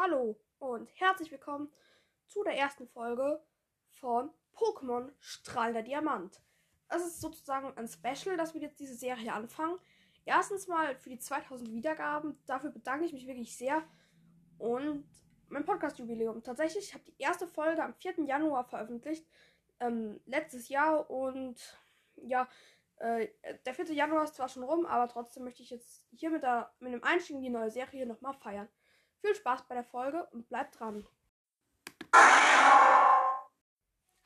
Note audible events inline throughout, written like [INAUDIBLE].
Hallo und herzlich willkommen zu der ersten Folge von Pokémon Strahlender Diamant. Es ist sozusagen ein Special, dass wir jetzt diese Serie anfangen. Erstens mal für die 2000 Wiedergaben. Dafür bedanke ich mich wirklich sehr. Und mein Podcast-Jubiläum. Tatsächlich, ich habe die erste Folge am 4. Januar veröffentlicht. Ähm, letztes Jahr. Und ja, äh, der 4. Januar ist zwar schon rum, aber trotzdem möchte ich jetzt hier mit, der, mit dem Einstieg in die neue Serie nochmal feiern. Viel Spaß bei der Folge und bleibt dran.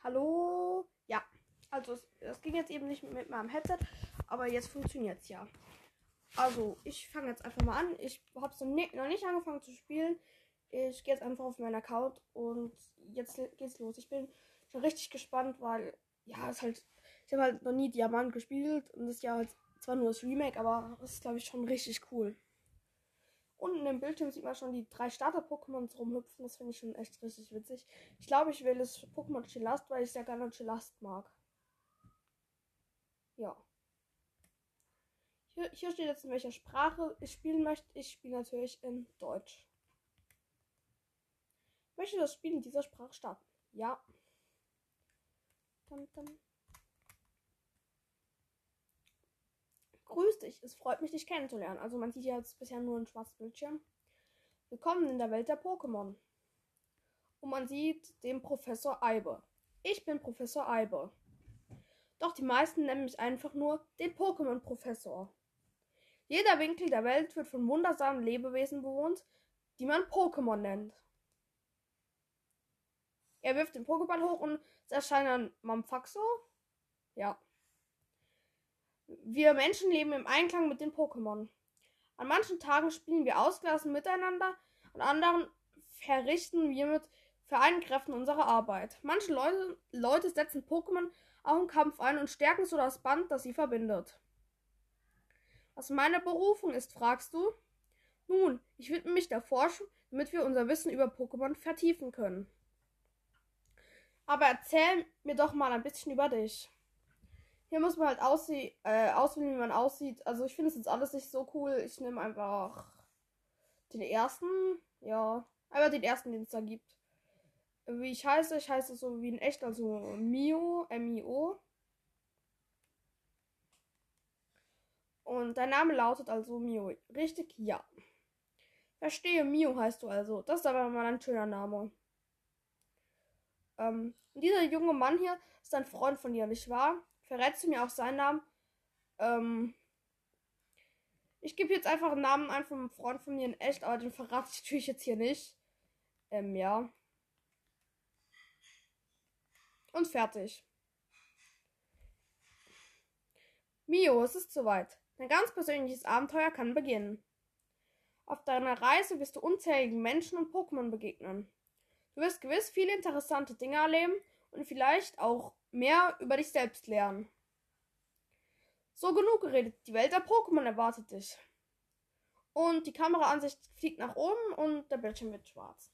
Hallo? Ja, also es, es ging jetzt eben nicht mit meinem Headset, aber jetzt funktioniert es ja. Also, ich fange jetzt einfach mal an. Ich habe ne noch nicht angefangen zu spielen. Ich gehe jetzt einfach auf meinen Account und jetzt geht's los. Ich bin schon richtig gespannt, weil ja, es halt ich habe halt noch nie Diamant gespielt und das ist ja halt zwar nur das Remake, aber es ist glaube ich schon richtig cool. Unten im Bildschirm sieht man schon die drei Starter-Pokémons rumhüpfen. Das finde ich schon echt richtig witzig. Ich glaube, ich wähle das Pokémon Chillast, weil ich sehr gerne Chillast mag. Ja. Hier, hier steht jetzt in welcher Sprache ich spielen möchte. Ich spiele natürlich in Deutsch. Möchte das Spiel in dieser Sprache starten? Ja. Dum, dum. Grüß dich, es freut mich, dich kennenzulernen. Also man sieht ja jetzt bisher nur einen schwarzen Bildschirm. Willkommen in der Welt der Pokémon. Und man sieht den Professor Eibe. Ich bin Professor Eibe. Doch die meisten nennen mich einfach nur den Pokémon-Professor. Jeder Winkel der Welt wird von wundersamen Lebewesen bewohnt, die man Pokémon nennt. Er wirft den Pokéball hoch und es erscheint ein Mamfaxo. Ja. Wir Menschen leben im Einklang mit den Pokémon. An manchen Tagen spielen wir ausgelassen miteinander, an anderen verrichten wir mit vereinten Kräften unsere Arbeit. Manche Leute, Leute setzen Pokémon auch im Kampf ein und stärken so das Band, das sie verbindet. Was meine Berufung ist, fragst du? Nun, ich widme mich der Forschung, damit wir unser Wissen über Pokémon vertiefen können. Aber erzähl mir doch mal ein bisschen über dich. Hier muss man halt aussie äh, auswählen, wie man aussieht. Also ich finde es jetzt alles nicht so cool. Ich nehme einfach den ersten. Ja, einfach den ersten, den es da gibt. Wie ich heiße, ich heiße so wie in echt, also Mio, M-I-O. Und dein Name lautet also Mio. Richtig? Ja. Verstehe, Mio heißt du also. Das ist aber mal ein schöner Name. Ähm, dieser junge Mann hier ist ein Freund von dir, nicht wahr? Verrätst du mir auch seinen Namen? Ähm, ich gebe jetzt einfach einen Namen ein von einem Freund von mir in echt, aber den verrate ich natürlich jetzt hier nicht. Ähm, ja. Und fertig. Mio, es ist soweit. Dein ganz persönliches Abenteuer kann beginnen. Auf deiner Reise wirst du unzähligen Menschen und Pokémon begegnen. Du wirst gewiss viele interessante Dinge erleben und vielleicht auch mehr über dich selbst lernen. So genug geredet. Die Welt der Pokémon erwartet dich. Und die Kameraansicht fliegt nach oben und der Bildschirm wird schwarz.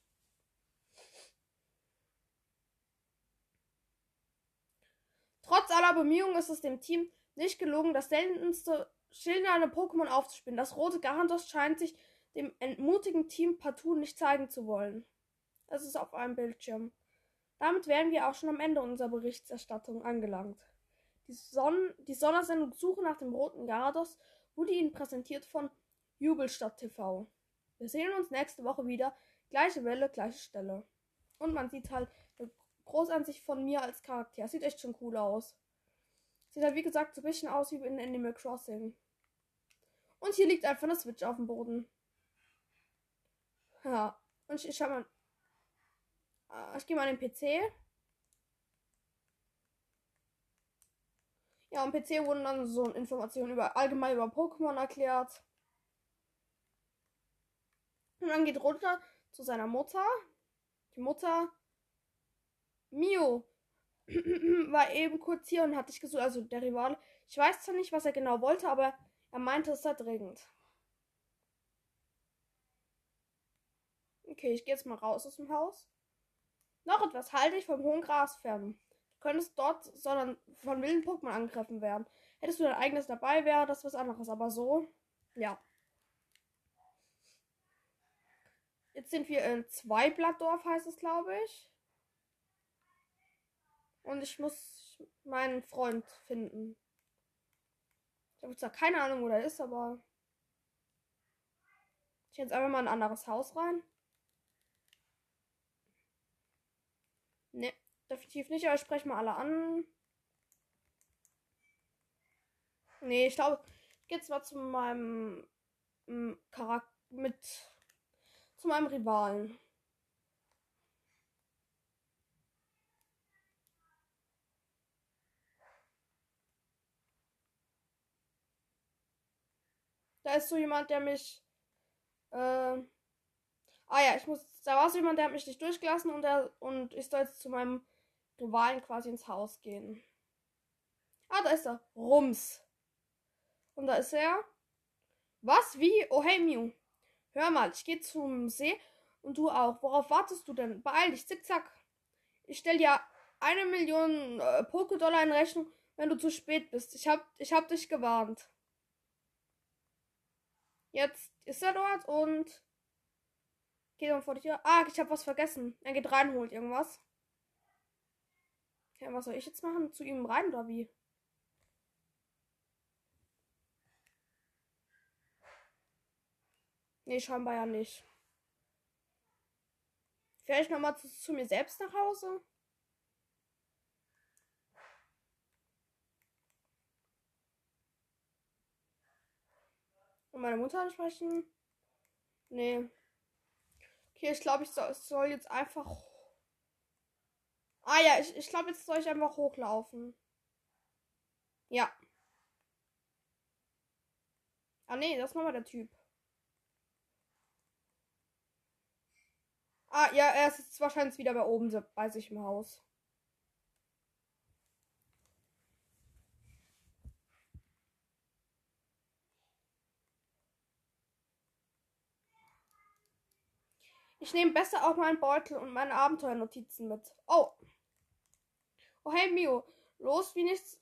Trotz aller Bemühungen ist es dem Team nicht gelungen, das seltenste schildernde Pokémon aufzuspielen. Das rote Garandos scheint sich dem entmutigen Team partout nicht zeigen zu wollen. Es ist auf einem Bildschirm. Damit wären wir auch schon am Ende unserer Berichterstattung angelangt. Die, Son die Sondersendung Suche nach dem roten Garados wurde Ihnen präsentiert von Jubelstadt TV. Wir sehen uns nächste Woche wieder. Gleiche Welle, gleiche Stelle. Und man sieht halt eine Großansicht von mir als Charakter. Sieht echt schon cool aus. Sieht halt wie gesagt so ein bisschen aus wie in Animal Crossing. Und hier liegt einfach eine Switch auf dem Boden. Ja. Und ich, ich schau mal. Äh, ich gehe mal an den PC. Ja, am PC wurden dann so Informationen über allgemein über Pokémon erklärt. Und dann geht runter zu seiner Mutter. Die Mutter Mio [CLEARS THROAT] war eben kurz hier und hat dich gesucht, also der Rivale. Ich weiß zwar nicht, was er genau wollte, aber er meinte, es sei dringend. Okay, ich gehe jetzt mal raus aus dem Haus. Noch etwas halte ich vom hohen Gras fern. Du könntest dort, sondern von wilden Pokémon angegriffen werden. Hättest du dein eigenes dabei, wäre das was anderes. Aber so, ja. Jetzt sind wir in Zweiblattdorf, heißt es, glaube ich. Und ich muss meinen Freund finden. Ich habe zwar keine Ahnung, wo der ist, aber. Ich gehe jetzt einfach mal in ein anderes Haus rein. Ne, definitiv nicht, aber ich spreche mal alle an. Nee, ich glaube, jetzt mal zu meinem mm, Charakter mit zu meinem Rivalen. Da ist so jemand, der mich. Äh, ah ja, ich muss. Da war so jemand, der hat mich nicht durchgelassen und, der, und ich soll jetzt zu meinem Rivalen quasi ins Haus gehen. Ah, da ist er. Rums. Und da ist er. Was? Wie? Oh, hey, Mew. Hör mal, ich gehe zum See und du auch. Worauf wartest du denn? Beeil dich, zickzack. Ich stell dir eine Million äh, Pokédollar in Rechnung, wenn du zu spät bist. Ich hab, ich hab dich gewarnt. Jetzt ist er dort und geht dann vor die Tür. Ah, ich hab was vergessen. Er geht rein, holt irgendwas. Ja, was soll ich jetzt machen? Zu ihm rein oder wie? Nee, scheinbar ja nicht. Vielleicht nochmal zu, zu mir selbst nach Hause. Und meine Mutter ansprechen? Nee. Okay, ich glaube, ich soll, soll, jetzt einfach. Ah ja, ich, ich glaube, jetzt soll ich einfach hochlaufen. Ja. Ah nee, das ist nochmal der Typ. Ah, ja, er ist wahrscheinlich wieder bei oben bei sich im Haus. Ich nehme besser auch meinen Beutel und meine Abenteuernotizen mit. Oh. Oh, hey, Mio. Los wie nichts.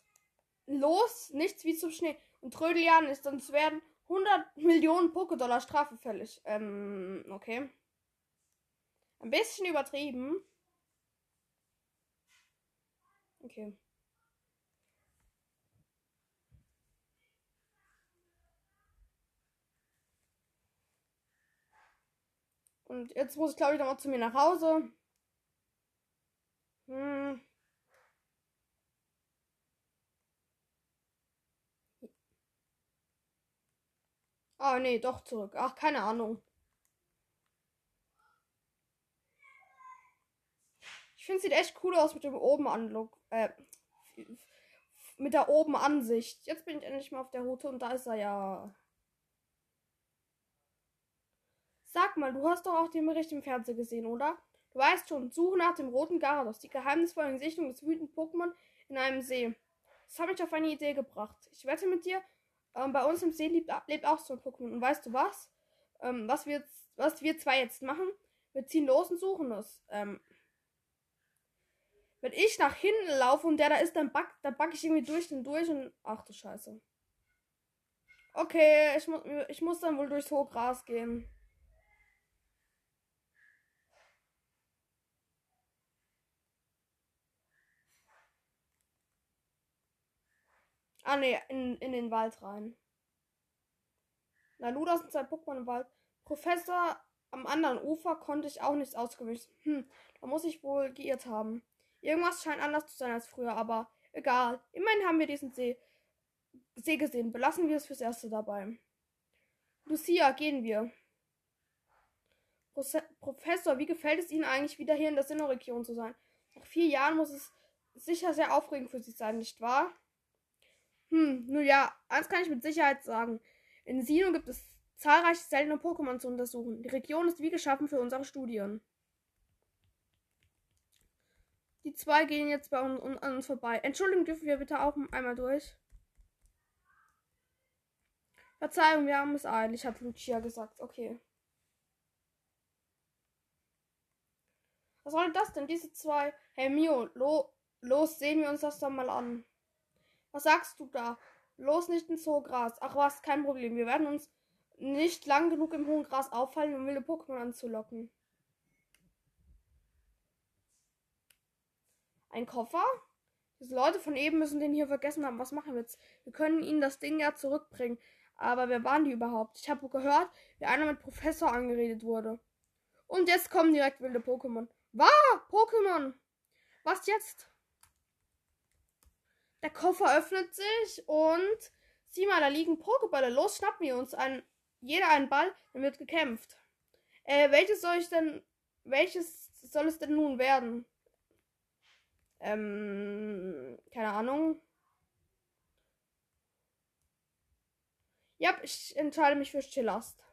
Los, nichts wie zum Schnee. Und trödel ja nicht, sonst werden 100 Millionen Pokédollar Strafe fällig. Ähm, okay. Ein bisschen übertrieben. Okay. Und jetzt muss ich, glaube ich, nochmal zu mir nach Hause. Hm. Ah, nee, doch zurück. Ach, keine Ahnung. finde, sieht echt cool aus mit dem oben Anlook. Äh, mit der oben Ansicht. Jetzt bin ich endlich mal auf der Route und da ist er ja. Sag mal, du hast doch auch den Bericht im Fernsehen gesehen, oder? Du weißt schon, Suche nach dem roten Garados, die geheimnisvollen Sichtungen des wütenden Pokémon in einem See. Das hat mich auf eine Idee gebracht. Ich wette mit dir, ähm, bei uns im See lebt, lebt auch so ein Pokémon. Und weißt du was? Ähm, was, wir was wir zwei jetzt machen? Wir ziehen los und suchen es. Ähm, wenn ich nach hinten laufe und der da ist, dann back, dann back ich irgendwie durch den durch und. Ach du Scheiße. Okay, ich, mu ich muss dann wohl durchs hohe Gras gehen. Ah ne, in, in den Wald rein. Na, Ludas sind zwei Pokémon im Wald. Professor am anderen Ufer konnte ich auch nichts ausgewichen. Hm, da muss ich wohl geirrt haben. Irgendwas scheint anders zu sein als früher, aber egal. Immerhin haben wir diesen See, See gesehen. Belassen wir es fürs Erste dabei. Lucia, gehen wir. Proze Professor, wie gefällt es Ihnen eigentlich, wieder hier in der Sinnoh-Region zu sein? Nach vier Jahren muss es sicher sehr aufregend für Sie sein, nicht wahr? Hm, nun ja, eins kann ich mit Sicherheit sagen. In Sinnoh gibt es zahlreiche seltene Pokémon zu untersuchen. Die Region ist wie geschaffen für unsere Studien. Die zwei gehen jetzt bei uns, an uns vorbei. Entschuldigung, dürfen wir bitte auch einmal durch? Verzeihung, wir haben es eilig, hat Lucia gesagt. Okay. Was soll das denn, diese zwei? Hey Mio, lo, los, sehen wir uns das doch mal an. Was sagst du da? Los nicht ins hohe Gras. Ach was, kein Problem. Wir werden uns nicht lang genug im hohen Gras auffallen, um wilde Pokémon anzulocken. Ein Koffer? Diese Leute von eben müssen den hier vergessen haben. Was machen wir jetzt? Wir können ihnen das Ding ja zurückbringen. Aber wer waren die überhaupt? Ich habe gehört, wie einer mit Professor angeredet wurde. Und jetzt kommen direkt wilde Pokémon. Wahr! Pokémon! Was jetzt? Der Koffer öffnet sich und sieh mal, da liegen Pokébälle. Los, schnappen wir uns einen, jeder einen Ball, dann wird gekämpft. Äh, welches soll ich denn, welches soll es denn nun werden? Ähm, keine Ahnung. Ja, ich entscheide mich für Chillast.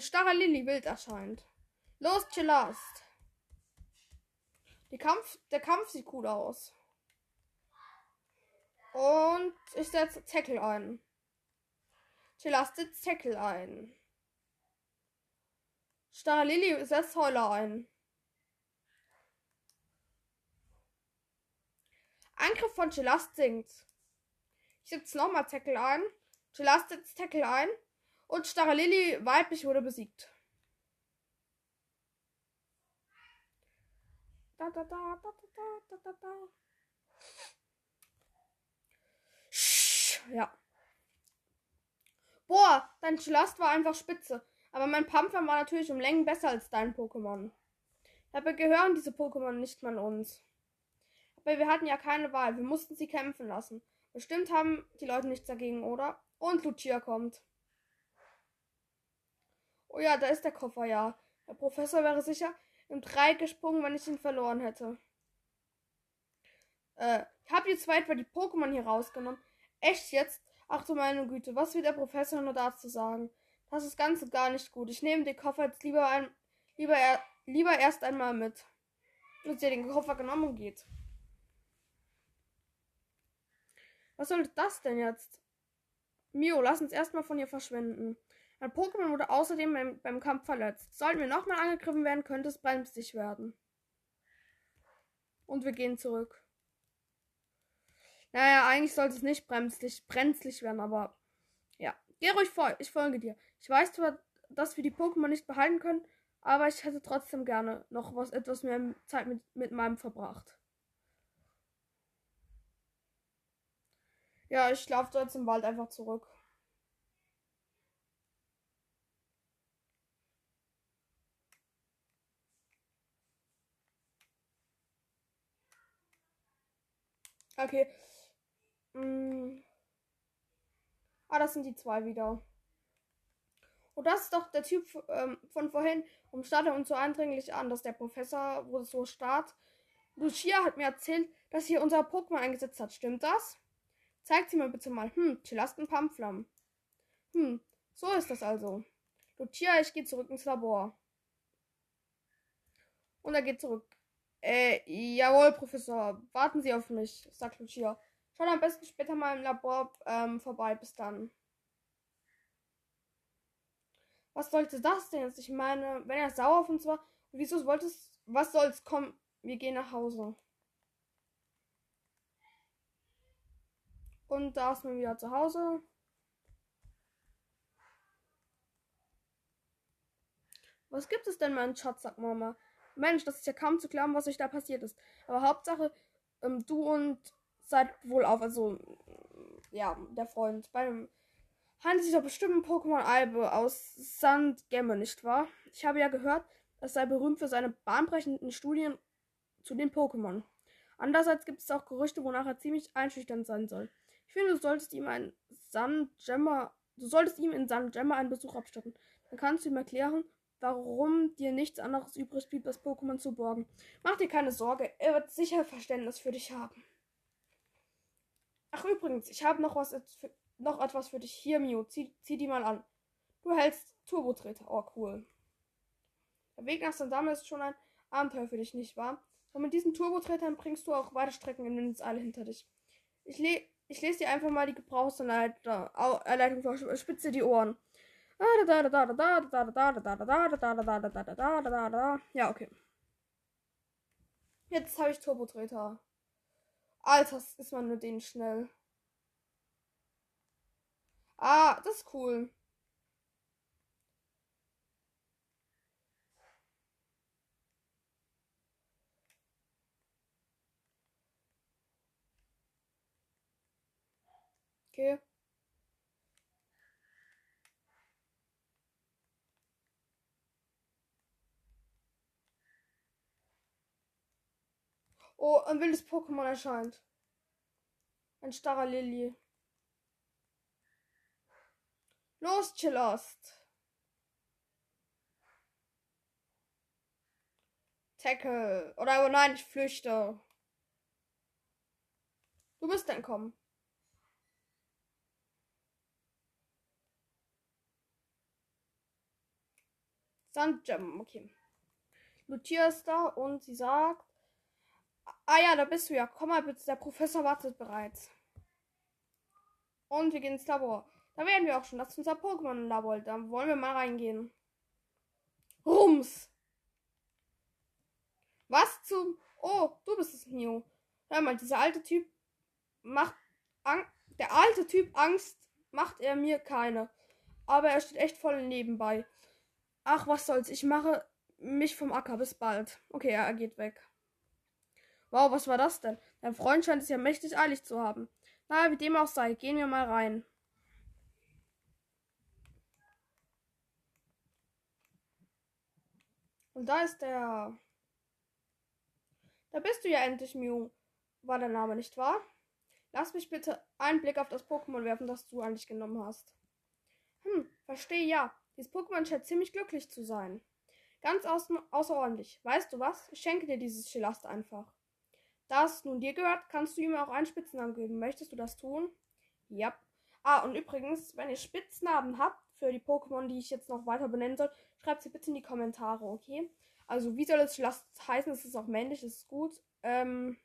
Ein starrer Lilly wild erscheint. Los, Chillast. Kampf, der Kampf sieht cool aus. Und ich setze Tackle ein. Chillast setzt Tackle ein. Starre Lilly setzt Heuler ein. Angriff von Chillast sinkt. Ich setze nochmal Tackle ein. Chillast setzt Tackle ein. Und Starre Lilly weiblich wurde besiegt. Da, da, da, da, da, da, da. Ja. Boah, dein Schlast war einfach spitze. Aber mein Pampfer war natürlich um Längen besser als dein Pokémon. Dabei gehören diese Pokémon nicht mal uns. Aber wir hatten ja keine Wahl. Wir mussten sie kämpfen lassen. Bestimmt haben die Leute nichts dagegen, oder? Und Lucia kommt. Oh ja, da ist der Koffer, ja. Der Professor wäre sicher im Dreieck gesprungen, wenn ich ihn verloren hätte. Äh, ich habe jetzt etwa die Pokémon hier rausgenommen. Echt jetzt? Ach du meine Güte, was will der Professor nur dazu sagen? Das ist ganz und gar nicht gut. Ich nehme den Koffer jetzt lieber, ein, lieber, er, lieber erst einmal mit. Und sie den Koffer genommen und geht. Was soll das denn jetzt? Mio, lass uns erstmal von hier verschwinden. Ein Pokémon wurde außerdem beim, beim Kampf verletzt. Sollten wir nochmal angegriffen werden, könnte es brenzlig werden. Und wir gehen zurück. Naja, eigentlich sollte es nicht brenzlig, brenzlig werden, aber ja. Geh ruhig vor, ich folge dir. Ich weiß zwar, dass wir die Pokémon nicht behalten können, aber ich hätte trotzdem gerne noch was etwas mehr Zeit mit, mit meinem verbracht. Ja, ich laufe jetzt im Wald einfach zurück. Okay. Mm. Ah, das sind die zwei wieder. Und das ist doch der Typ ähm, von vorhin. Warum starrt er uns so eindringlich an, dass der Professor wurde so starrt? Lucia hat mir erzählt, dass hier unser Pokémon eingesetzt hat. Stimmt das? Zeigt sie mir bitte mal. Hm, Chilasten Pamphlam. Hm, so ist das also. Lucia, ich gehe zurück ins Labor. Und er geht zurück. Äh, jawohl, Professor. Warten Sie auf mich, sagt Lucia. Schaut am besten später mal im Labor ähm, vorbei. Bis dann. Was sollte das denn jetzt? Ich meine, wenn er sauer auf uns war, wieso wollte es. Was soll's? Komm, wir gehen nach Hause. Und da ist man wieder zu Hause. Was gibt es denn, mein Schatz, sagt Mama. Mensch, das ist ja kaum zu glauben, was euch da passiert ist. Aber Hauptsache, ähm, du und seid wohl auf. Also, ja, der Freund. Bei dem handelt sich doch bestimmt ein Pokémon-Albe aus Sandgemme, nicht wahr? Ich habe ja gehört, es sei berühmt für seine bahnbrechenden Studien zu den Pokémon. Andererseits gibt es auch Gerüchte, wonach er ziemlich einschüchternd sein soll. Ich finde, du solltest ihm ein Sandgemmer, du solltest ihm in Sandgemmer einen Besuch abstatten. Dann kannst du ihm erklären, warum dir nichts anderes übrig blieb, das Pokémon zu borgen. Mach dir keine Sorge, er wird sicher Verständnis für dich haben. Ach übrigens, ich habe noch was noch etwas für dich. Hier, Mio, zieh, zieh die mal an. Du hältst Turbotreter. Oh, cool. Der Weg nach Sandame ist schon ein Abenteuer für dich, nicht wahr? Und mit diesen Turbotretern bringst du auch weite Strecken in Windeseile hinter dich. Ich, le ich lese dir einfach mal die Gebrauchsanleitung vor. Spitze die Ohren. Ja, okay. Jetzt habe ich Turbotreter. Alter, ist man mit denen schnell. Ah, das ist cool. Okay. Oh, ein wildes Pokémon erscheint. Ein starrer Lilly. Los, Chillost. Tackle. Oder oh nein, ich flüchte. Du bist entkommen. Sandgem, okay. Lucia ist da und sie sagt. Ah ja, da bist du ja. Komm mal bitte, der Professor wartet bereits. Und wir gehen ins Labor. Da werden wir auch schon. Das ist unser Pokémon-Labor. Da wollen wir mal reingehen. Rums! Was zum. Oh, du bist es, Neo. Hör mal, dieser alte Typ macht. Ang der alte Typ Angst macht er mir keine. Aber er steht echt voll nebenbei. Ach, was soll's. Ich mache mich vom Acker. Bis bald. Okay, er geht weg. Wow, was war das denn? Dein Freund scheint es ja mächtig eilig zu haben. Na, wie dem auch sei, gehen wir mal rein. Und da ist der. Da bist du ja endlich, Mew. War der Name nicht wahr? Lass mich bitte einen Blick auf das Pokémon werfen, das du eigentlich genommen hast. Hm, verstehe ja. Dieses Pokémon scheint ziemlich glücklich zu sein. Ganz außer außerordentlich. Weißt du was? Ich schenke dir dieses Schilast einfach. Da es nun dir gehört, kannst du ihm auch einen Spitznamen geben. Möchtest du das tun? Ja. Ah, und übrigens, wenn ihr Spitznamen habt für die Pokémon, die ich jetzt noch weiter benennen soll, schreibt sie bitte in die Kommentare, okay? Also, wie soll es Schilast heißen? Es ist auch männlich, das ist gut. Ähm,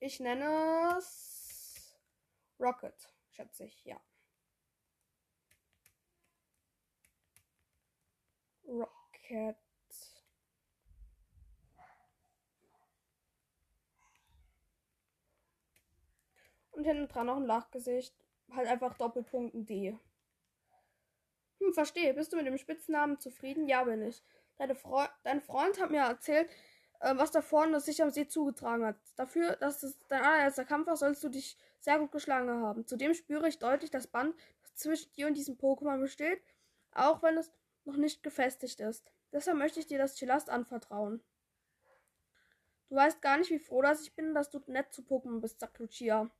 ich nenne es Rocket, schätze ich, ja. Rocket. Und hinten dran noch ein Lachgesicht. Halt einfach Doppelpunkt D. Hm, verstehe. Bist du mit dem Spitznamen zufrieden? Ja, bin ich. Deine Fre dein Freund hat mir erzählt, äh, was da vorne sich am See zugetragen hat. Dafür, dass es dein allererster Kampf war, sollst du dich sehr gut geschlagen haben. Zudem spüre ich deutlich das Band, das zwischen dir und diesem Pokémon besteht, auch wenn es noch nicht gefestigt ist. Deshalb möchte ich dir das Chilast anvertrauen. Du weißt gar nicht, wie froh dass ich bin, dass du nett zu Pokémon bist, sagt Lucia.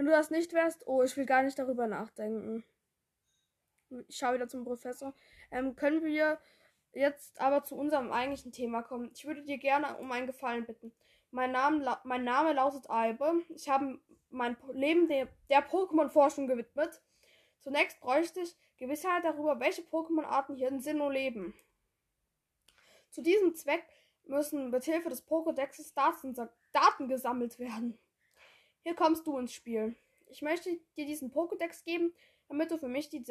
Wenn du das nicht wärst, oh, ich will gar nicht darüber nachdenken. Ich schaue wieder zum Professor. Ähm, können wir jetzt aber zu unserem eigentlichen Thema kommen? Ich würde dir gerne um einen Gefallen bitten. Mein Name, mein Name lautet Albe. Ich habe mein Leben der, der Pokémon-Forschung gewidmet. Zunächst bräuchte ich Gewissheit darüber, welche Pokémon-Arten hier in Sinnoh leben. Zu diesem Zweck müssen mit Hilfe des Pokédexes Daten, Daten gesammelt werden. Hier kommst du ins Spiel. Ich möchte dir diesen Pokédex geben, damit du für mich die,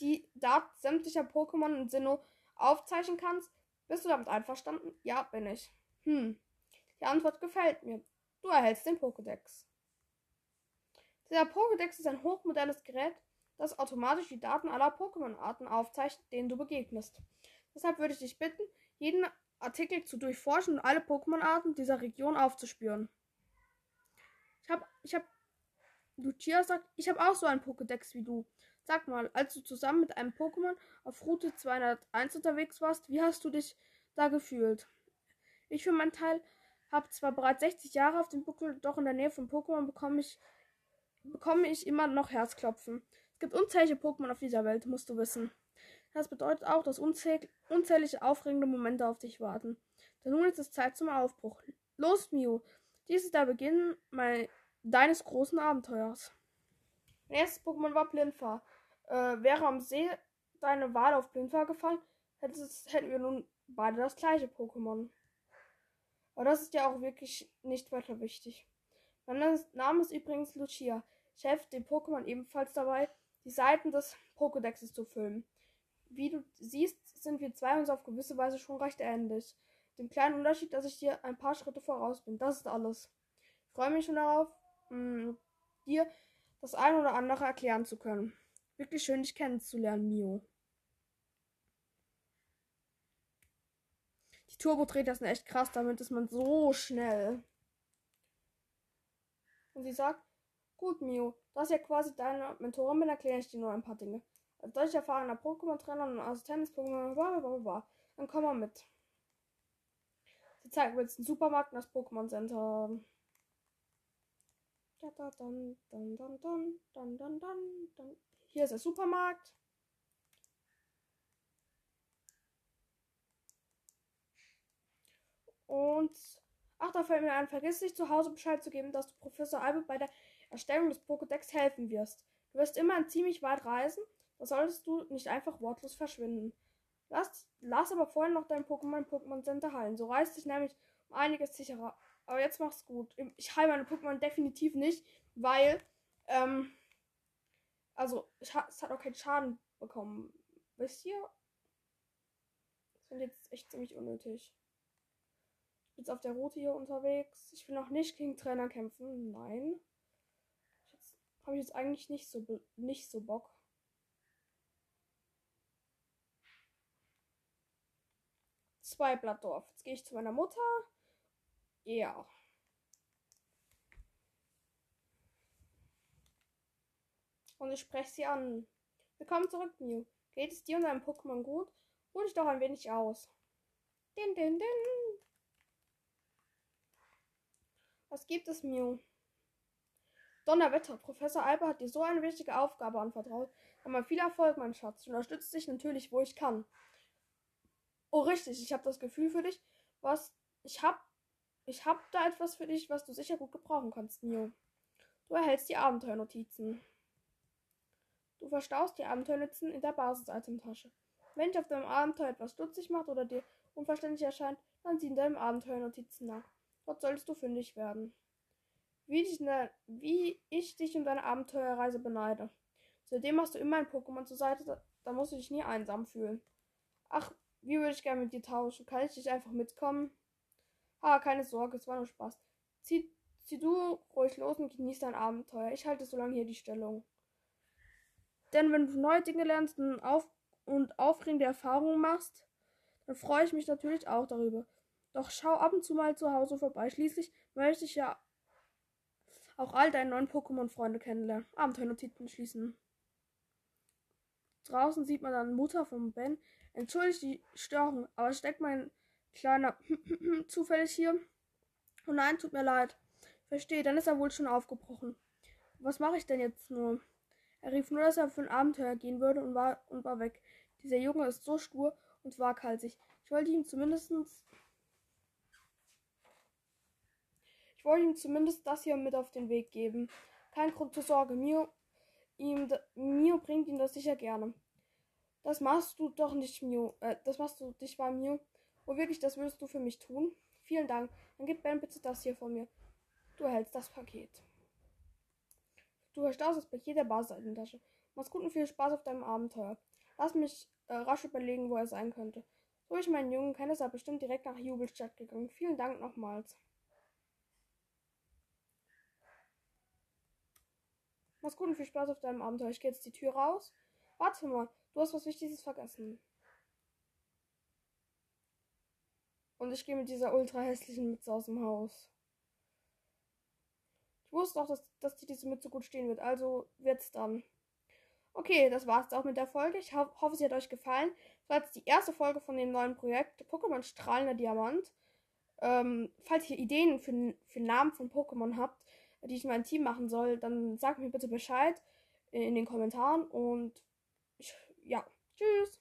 die Daten sämtlicher Pokémon in Sinnoh aufzeichnen kannst. Bist du damit einverstanden? Ja, bin ich. Hm. Die Antwort gefällt mir. Du erhältst den Pokédex. Dieser Pokédex ist ein hochmodernes Gerät, das automatisch die Daten aller Pokémon-Arten aufzeichnet, denen du begegnest. Deshalb würde ich dich bitten, jeden Artikel zu durchforschen und alle Pokémon-Arten dieser Region aufzuspüren. Ich hab, ich hab, Lucia sagt, ich habe auch so einen Pokédex wie du. Sag mal, als du zusammen mit einem Pokémon auf Route 201 unterwegs warst, wie hast du dich da gefühlt? Ich für meinen Teil habe zwar bereits 60 Jahre auf dem Buckel, doch in der Nähe von Pokémon bekomme ich, bekomme ich immer noch Herzklopfen. Es gibt unzählige Pokémon auf dieser Welt, musst du wissen. Das bedeutet auch, dass unzähl unzählige aufregende Momente auf dich warten. Denn nun ist es Zeit zum Aufbruch. Los, Mio! Dies ist der Beginn mein, deines großen Abenteuers. Erstes Pokémon war Blindfahr. Äh, wäre am See deine Wahl auf Blindfahr gefallen, hätten wir nun beide das gleiche Pokémon. Aber das ist ja auch wirklich nicht weiter wichtig. Mein Name ist übrigens Lucia. Ich helfe dem Pokémon ebenfalls dabei, die Seiten des Pokédexes zu füllen. Wie du siehst, sind wir zwei uns auf gewisse Weise schon recht ähnlich. Dem kleinen Unterschied, dass ich dir ein paar Schritte voraus bin. Das ist alles. Ich freue mich schon darauf, mh, mm, dir das ein oder andere erklären zu können. Wirklich schön, dich kennenzulernen, Mio. Die Turbo-Treter sind echt krass, damit ist man so schnell. Und sie sagt, gut, Mio, das ist ja quasi deine Mentorin bin, erkläre ich dir nur ein paar Dinge. Als deutlich erfahrener Pokémon-Trainer und Assistenz-Pokémon, bla bla bla. Dann komm mal mit. Sie zeigt mir jetzt einen Supermarkt und das Pokémon Center. Hier ist der Supermarkt. Und ach, da fällt mir ein, vergiss nicht zu Hause Bescheid zu geben, dass du Professor Albert bei der Erstellung des Pokédex helfen wirst. Du wirst immer ziemlich weit reisen, da solltest du nicht einfach wortlos verschwinden. Lass, lass aber vorher noch dein Pokémon im Pokémon Center heilen. So reißt dich nämlich um einiges sicherer. Aber jetzt mach's gut. Ich heile meine Pokémon definitiv nicht, weil, ähm, also, es hat auch keinen Schaden bekommen. Wisst ihr? Das finde ich jetzt echt ziemlich unnötig. Ich bin jetzt auf der Route hier unterwegs. Ich will noch nicht gegen Trainer kämpfen. Nein. Habe ich jetzt eigentlich nicht so, nicht so Bock. Zwei Blattdorf. Jetzt gehe ich zu meiner Mutter. Ja. Und ich spreche sie an. Willkommen zurück, Mew. Geht es dir und deinem Pokémon gut? Ruh dich doch ein wenig aus. Din, din, din. Was gibt es, Mew? Donnerwetter, Professor Alper hat dir so eine wichtige Aufgabe anvertraut. Aber viel Erfolg, mein Schatz. Ich unterstütze dich natürlich, wo ich kann. Oh, richtig, ich habe das Gefühl für dich, was. Ich hab. Ich hab da etwas für dich, was du sicher gut gebrauchen kannst, Mio. Du erhältst die Abenteuernotizen. Du verstaust die Abenteuernotizen in der Basis-Item-Tasche. Wenn dich auf deinem Abenteuer etwas stutzig macht oder dir unverständlich erscheint, dann sieh in deinem Abenteuernotizen nach. Dort solltest du fündig werden. Wie, dich der, wie ich dich in deiner Abenteuerreise beneide. Seitdem hast du immer ein Pokémon zur Seite, da musst du dich nie einsam fühlen. Ach, wie würde ich gerne mit dir tauschen? Kann ich dich einfach mitkommen? Ah, keine Sorge, es war nur Spaß. Zieh, zieh du ruhig los und genieß dein Abenteuer. Ich halte so lange hier die Stellung. Denn wenn du neue Dinge lernst und, auf und aufregende Erfahrungen machst, dann freue ich mich natürlich auch darüber. Doch schau ab und zu mal zu Hause vorbei. Schließlich möchte ich ja auch all deine neuen Pokémon-Freunde kennenlernen. Abenteuernotizen schließen. Draußen sieht man dann Mutter von Ben, Entschuldigt die Störung, aber steckt mein kleiner [CLEARS THROAT] zufällig hier? Oh nein, tut mir leid. Verstehe, dann ist er wohl schon aufgebrochen. Was mache ich denn jetzt nur? Er rief nur, dass er für ein Abenteuer gehen würde und war, und war weg. Dieser Junge ist so stur und waghalsig. Ich wollte ihm zumindest. Ich wollte ihm zumindest das hier mit auf den Weg geben. Kein Grund zur Sorge. Mio, ihm, Mio bringt ihm das sicher gerne. Das machst du doch nicht, Mio. Äh, das machst du nicht mal, Mio. Oh, wirklich, das würdest du für mich tun? Vielen Dank. Dann gib Ben bitte das hier von mir. Du erhältst das Paket. Du verstaust das Paket der Basisseitentasche. Mach's gut und viel Spaß auf deinem Abenteuer. Lass mich äh, rasch überlegen, wo er sein könnte. So ich meinen Jungen kenne, ist er bestimmt direkt nach Jubelstadt gegangen. Vielen Dank nochmals. Mach's gut und viel Spaß auf deinem Abenteuer. Ich gehe jetzt die Tür raus. Warte mal. Du hast was Wichtiges vergessen. Und ich gehe mit dieser ultra hässlichen Mütze aus dem Haus. Ich wusste auch, dass, dass dir diese Mütze gut stehen wird. Also wird's dann. Okay, das war's auch mit der Folge. Ich ho hoffe, sie hat euch gefallen. Das war jetzt die erste Folge von dem neuen Projekt Pokémon Strahlender Diamant. Ähm, falls ihr Ideen für, für Namen von Pokémon habt, die ich in meinem Team machen soll, dann sagt mir bitte Bescheid in den Kommentaren und ich ja, tschüss.